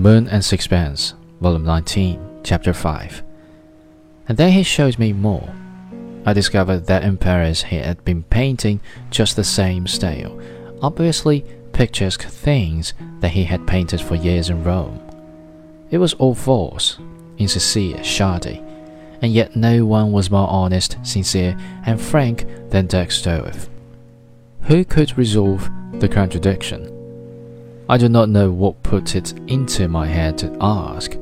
The Moon and Sixpence, Volume 19, Chapter 5. And then he showed me more. I discovered that in Paris he had been painting just the same style, obviously picturesque things that he had painted for years in Rome. It was all false, insincere, shoddy, and yet no one was more honest, sincere, and frank than Dirk. Who could resolve the contradiction? I do not know what put it into my head to ask.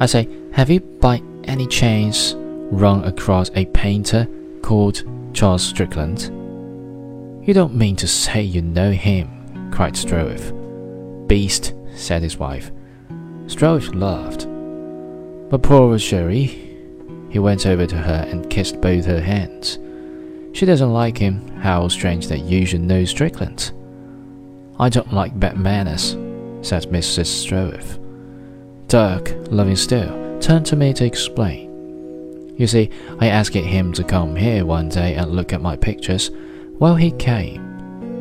I say, Have you by any chance run across a painter called Charles Strickland? You don't mean to say you know him, cried Stroeve. Beast, said his wife. Stroeve laughed. But poor Cherie. He went over to her and kissed both her hands. She doesn't like him. How strange that you should know Strickland. I don't like bad manners, said Mrs. Stroeve. Dirk, loving still, turned to me to explain. You see, I asked him to come here one day and look at my pictures. Well, he came,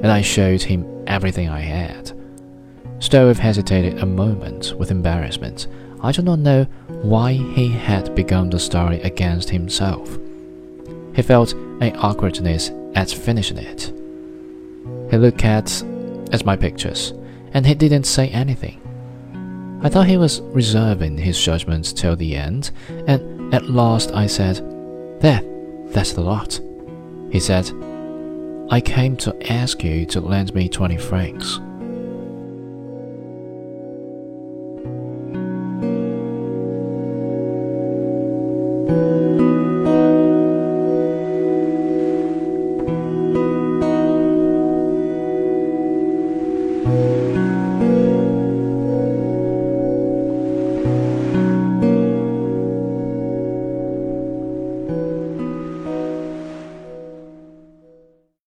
and I showed him everything I had. Stroeve hesitated a moment with embarrassment. I do not know why he had begun the story against himself. He felt an awkwardness at finishing it. He looked at as my pictures, and he didn't say anything. I thought he was reserving his judgment till the end, and at last I said, There, that's the lot. He said, I came to ask you to lend me twenty francs.